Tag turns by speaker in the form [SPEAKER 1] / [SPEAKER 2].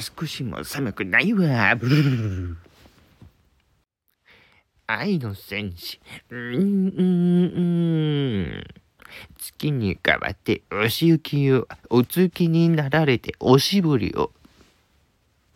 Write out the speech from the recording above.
[SPEAKER 1] 少しも寒くないわ。ブルルルル愛の戦士。うん、うん、うん。月に代わってお仕置きを、お月になられておしぼりを